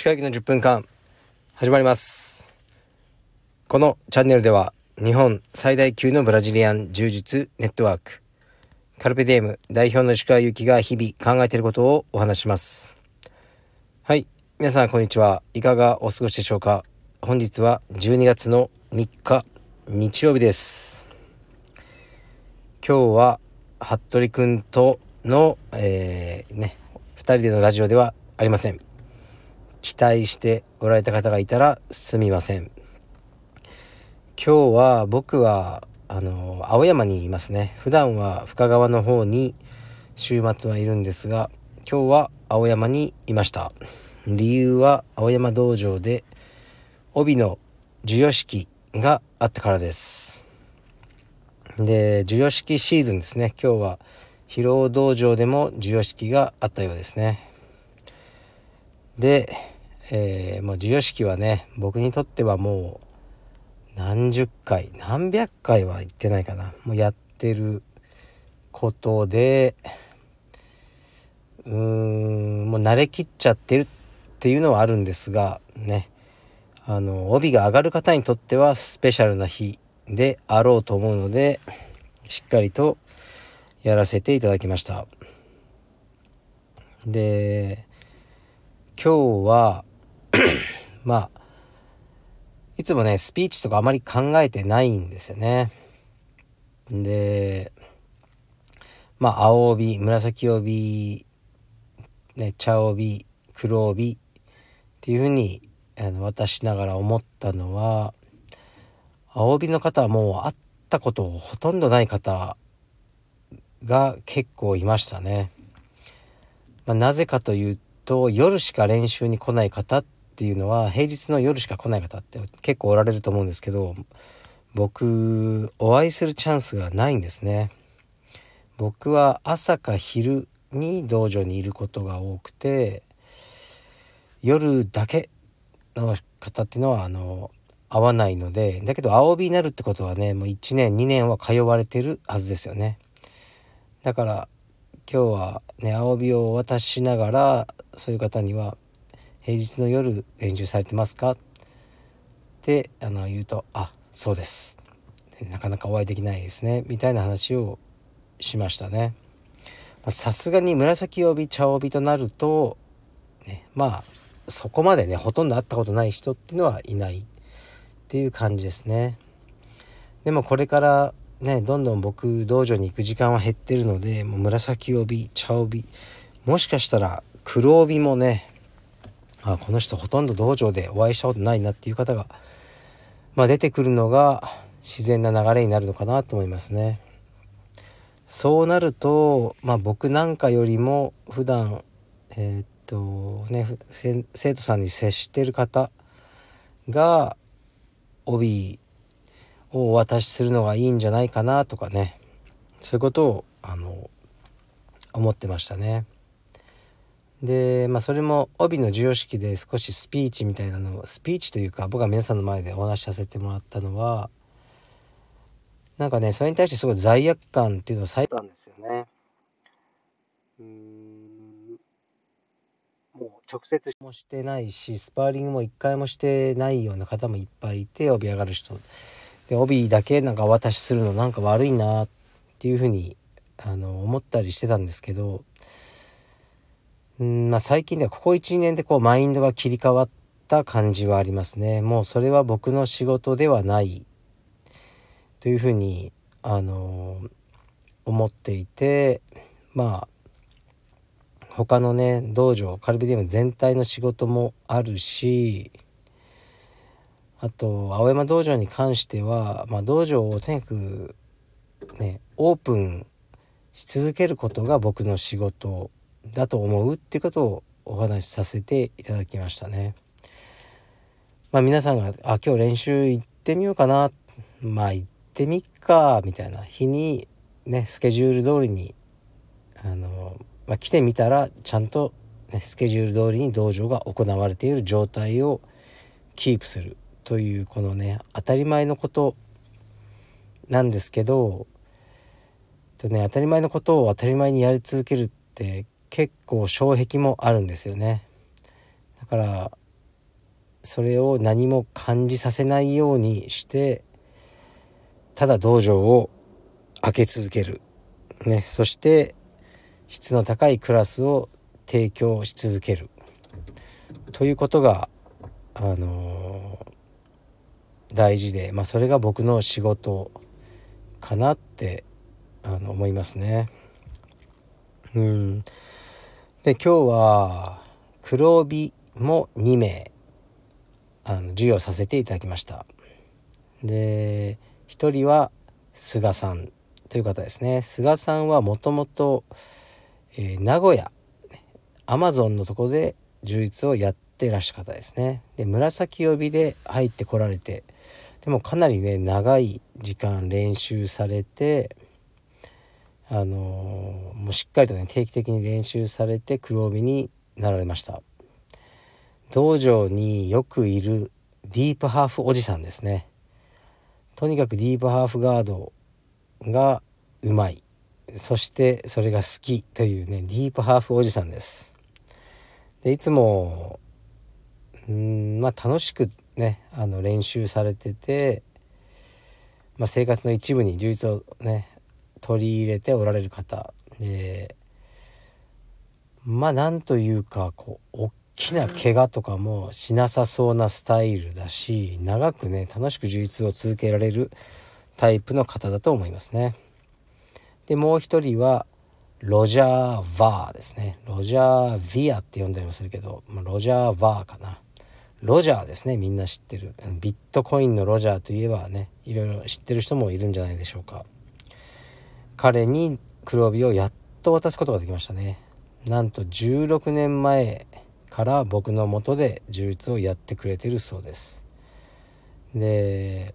歯科医の10分間始まります。このチャンネルでは日本最大級のブラジリアン柔術ネットワークカルペディエム代表の石川由紀が日々考えていることをお話します。はい皆さんこんにちはいかがお過ごしでしょうか。本日は12月の3日日曜日です。今日は服部くんとの、えー、ね2人でのラジオではありません。期待しておられた方がいたらすみません。今日は僕はあの青山にいますね。普段は深川の方に週末はいるんですが今日は青山にいました。理由は青山道場で帯の授与式があったからです。で授与式シーズンですね。今日は疲労道場でも授与式があったようですね。で、えー、もう授与式はね僕にとってはもう何十回何百回は行ってないかな。もうやってることでうーんもう慣れきっちゃってるっていうのはあるんですがね。あの帯が上がる方にとってはスペシャルな日であろうと思うのでしっかりとやらせていただきました。で今日はまあいつもねスピーチとかあまり考えてないんですよねでまあ青帯紫帯、ね、茶帯黒帯っていうふうにあの渡しながら思ったのは青帯の方はもう会ったことほとんどない方が結構いましたね。まあ、なぜかというと夜しか練習に来ない方ってていうのは平日の夜しか来ない方って結構おられると思うんですけど僕お会いするチャンスがないんですね。僕は朝か昼に道場にいることが多くて夜だけの方っていうのはあの合わないのでだけど青帯になるってことはねもう1年2年は通われてるはずですよね。だから今日はね青帯を渡しながらそういう方には「平日の夜練習されてますか?」ってあの言うと「あそうです」なかなかお会いできないですねみたいな話をしましたね。さすがに紫帯茶帯となると、ね、まあそこまでねほとんど会ったことない人っていうのはいないっていう感じですね。でもこれからねどんどん僕道場に行く時間は減ってるのでもう紫帯茶帯もしかしたら黒帯もねあこの人ほとんど道場でお会いしたことないなっていう方が、まあ、出てくるのが自然な流れになるのかなと思いますね。そうなると、まあ、僕なんかよりも普段えー、っとね生徒さんに接してる方が帯をお渡しするのがいいんじゃないかなとかねそういうことをあの思ってましたね。でまあそれも帯の授与式で少しスピーチみたいなのをスピーチというか僕が皆さんの前でお話しさせてもらったのはなんかねそれに対してすごい罪悪感っていうのを最たんですよね。うんもう直接もしてないしスパーリングも一回もしてないような方もいっぱいいて帯上がる人。で帯だけなんかお渡しするのなんか悪いなっていうふうにあの思ったりしてたんですけどうんまあ最近ではここ1年でこうマインドが切り替わった感じはありますね。もうそれは僕の仕事ではない。というふうにあの思っていてまあ他のね道場カルビディウム全体の仕事もあるしあと青山道場に関しては、まあ、道場をとにかくねオープンし続けることが僕の仕事だと思うってことをお話しさせていただきましたね。まあ皆さんが「あ今日練習行ってみようかな」まあ行ってみっかみたいな日にねスケジュール通りにあの、まあ、来てみたらちゃんと、ね、スケジュール通りに道場が行われている状態をキープするというこのね当たり前のことなんですけどとね当たり前のことを当たり前にやり続けるって結構障壁もあるんですよね。だからそれを何も感じさせないようにしてただ道場を開け続ける、ね、そして質の高いクラスを提供し続ける。ということが、あのー、大事で、まあ、それが僕の仕事かなってあの思いますね。うん、で今日は黒帯も2名あの授与させていただきました。で1人は菅さんという方ですね。菅さんはもともと名古屋アマゾンのとこで充実をやってらっしゃる方ですね。で紫帯で入ってこられてでもかなりね長い時間練習されてあの、もうしっかりとね定期的に練習されて黒帯になられました。道場によくいるディープハーフおじさんですね。とにかくディープハーフガードがうまい。そしてそれが好きというねディープハーフおじさんです。でいつもうんまあ楽しくねあの練習されてて、まあ、生活の一部に充実をね取り入れておられる方でまあなんというかこう大きな怪我とかもしなさそうなスタイルだし長くね楽しく充実を続けられるタイプの方だと思いますね。でもう一人はロジャー・バーですね。ロジャー・ヴィアって呼んだりもするけど、まあ、ロジャー・バーかな。ロジャーですねみんな知ってるビットコインのロジャーといえばねいろいろ知ってる人もいるんじゃないでしょうか彼に黒帯をやっと渡すことができましたね。なんと16年前から僕のもとで柔術をやってくれてるそうです。で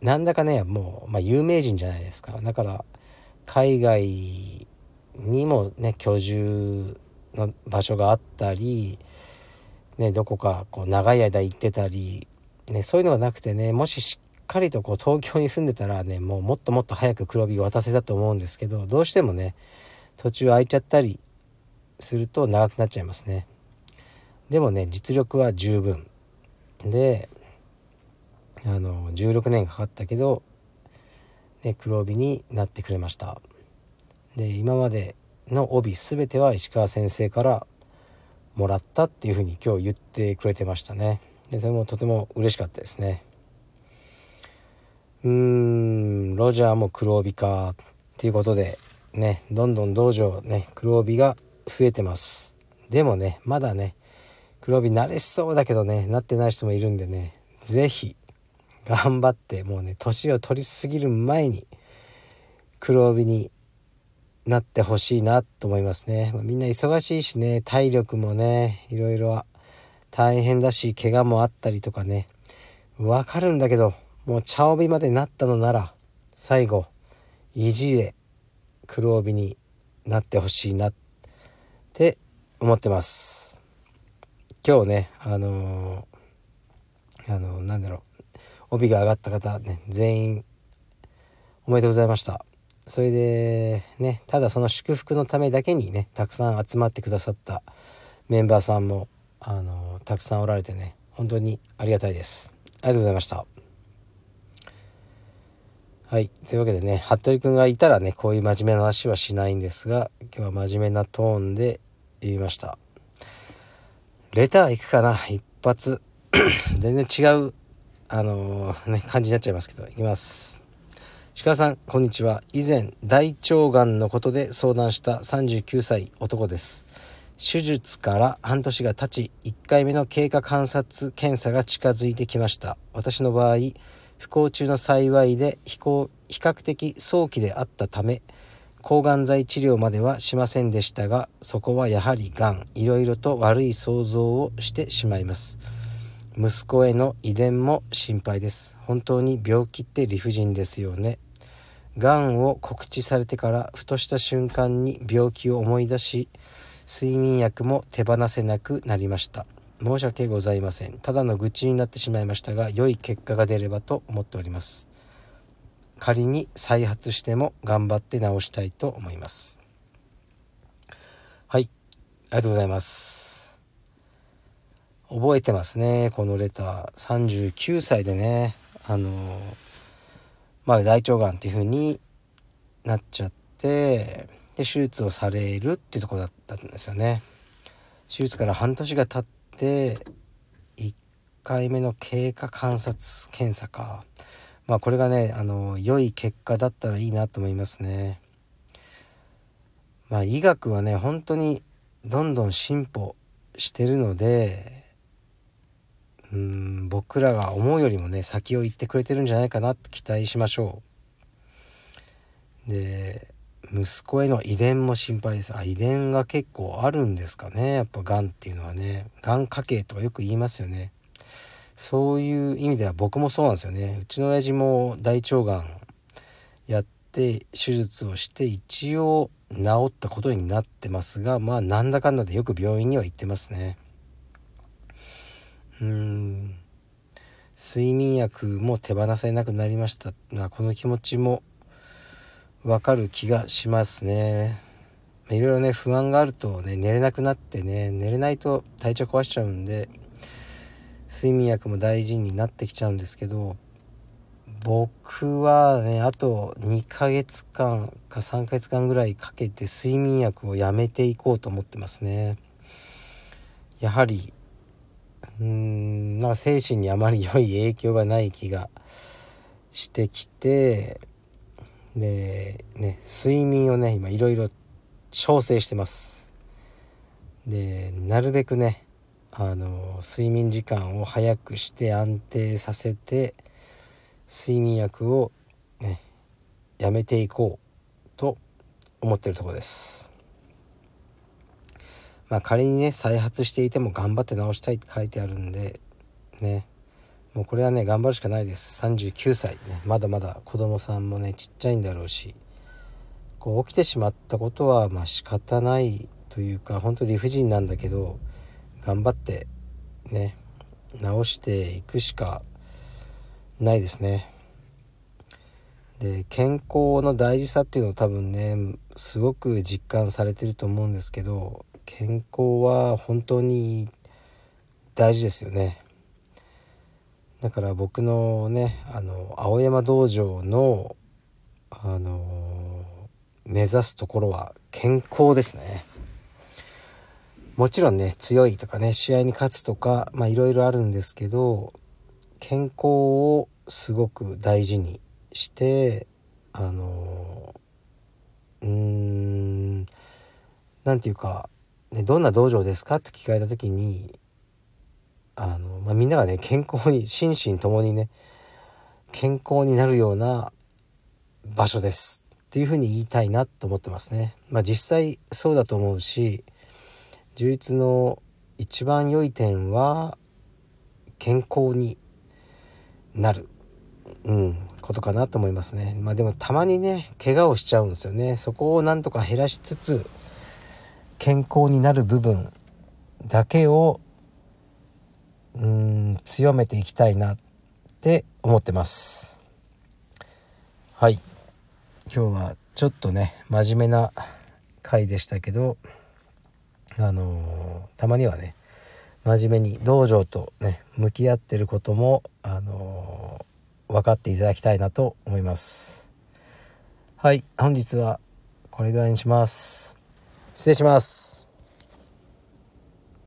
なんだかねもう、まあ、有名人じゃないですか。だから海外にもね居住の場所があったりね、どこかこう長い間行ってたり、ね、そういうのがなくてねもししっかりとこう東京に住んでたらねもうもっともっと早く黒帯渡せたと思うんですけどどうしてもね途中空いちゃったりすると長くなっちゃいますね。でもね実力は十分。であの16年かかったけど、ね、黒帯になってくれました。で今までの帯全ては石川先生からもらったっていうふうに今日言ってくれてましたね。でそれもとても嬉しかったですね。うーんロジャーも黒帯かっていうことでねどんどん道場ね黒帯が増えてますでもねまだね黒帯慣れそうだけどねなってない人もいるんでね是非頑張ってもうね年を取りすぎる前に黒帯になってほしいなと思いますね。みんな忙しいしね、体力もね、いろいろ大変だし、怪我もあったりとかね、わかるんだけど、もう茶帯までなったのなら、最後、意地で黒帯になってほしいなって思ってます。今日ね、あのー、あのー、なんだろう、帯が上がった方ね、全員おめでとうございました。それでねただその祝福のためだけにねたくさん集まってくださったメンバーさんもあのたくさんおられてね本当にありがたいですありがとうございましたはい。というわけでね服部君がいたらねこういう真面目な話はしないんですが今日は真面目なトーンで言いました。レター行くかな？一発。全然違うあのー、ね感じになっちゃいますけど。いきます。鹿さんこんにちは。以前大腸がんのことで相談した39歳男です。手術から半年が経ち1回目の経過観察検査が近づいてきました。私の場合不幸中の幸いで比較的早期であったため抗がん剤治療まではしませんでしたがそこはやはりがんいろいろと悪い想像をしてしまいます。息子への遺伝も心配です。本当に病気って理不尽ですよね。がんを告知されてからふとした瞬間に病気を思い出し睡眠薬も手放せなくなりました。申し訳ございません。ただの愚痴になってしまいましたが良い結果が出ればと思っております。仮に再発しても頑張って治したいと思います。はい。ありがとうございます。覚えてますねこのレター。39歳でねあのまあ大腸がんっていう風になっちゃってで手術をされるっていうとこだったんですよね。手術から半年が経って1回目の経過観察検査か。まあこれがねあの良い結果だったらいいなと思いますね。まあ医学はね本当にどんどん進歩してるのでうん僕らが思うよりもね先を行ってくれてるんじゃないかなって期待しましょう。で息子への遺伝も心配です。あ遺伝が結構あるんですかね。やっぱがんっていうのはね。がん家系とかよく言いますよね。そういう意味では僕もそうなんですよね。うちの親父も大腸がんやって手術をして一応治ったことになってますがまあなんだかんだでよく病院には行ってますね。うん。睡眠薬も手放せなくなりました。なこの気持ちもわかる気がしますね。いろいろね不安があるとね寝れなくなってね寝れないと体調壊しちゃうんで睡眠薬も大事になってきちゃうんですけど僕はねあと2ヶ月間か3ヶ月間ぐらいかけて睡眠薬をやめていこうと思ってますね。やはりうーんなんか精神にあまり良い影響がない気がしてきてでね睡眠をね今いろいろ調整してます。でなるべくねあの睡眠時間を早くして安定させて睡眠薬をねやめていこうと思ってるとこです。まあ仮にね再発していても頑張って治したいって書いてあるんでねもうこれはね頑張るしかないです39歳ねまだまだ子供さんもねちっちゃいんだろうしこう起きてしまったことはまあ仕方ないというか本当理不尽なんだけど頑張ってね直していくしかないですね。で健康の大事さっていうのを多分ねすごく実感されてると思うんですけど健康は本当に大事ですよね。だから僕のねあの青山道場のあの目指すところは健康ですね。もちろんね強いとかね試合に勝つとかまあいろいろあるんですけど健康をすごく大事にしてあのうーん何て言うか、ね、どんな道場ですかって聞かれた時にあの、まあ、みんながね健康に心身ともにね健康になるような場所ですっていうふうに言いたいなと思ってますね。まあ、実際そうだと思うし充実の一番良い点は健康になる、うん、ことかなと思いますね。まあでもたまにね怪我をしちゃうんですよね。そこをなんとか減らしつつ健康になる部分だけをうん強めていきたいなって思ってます。はい。今日はちょっとね真面目な回でしたけどあのー、たまにはね真面目に道場とね向き合ってることも、あのー、分かっていただきたいなと思います。はい。本日はこれぐらいにします。失礼します。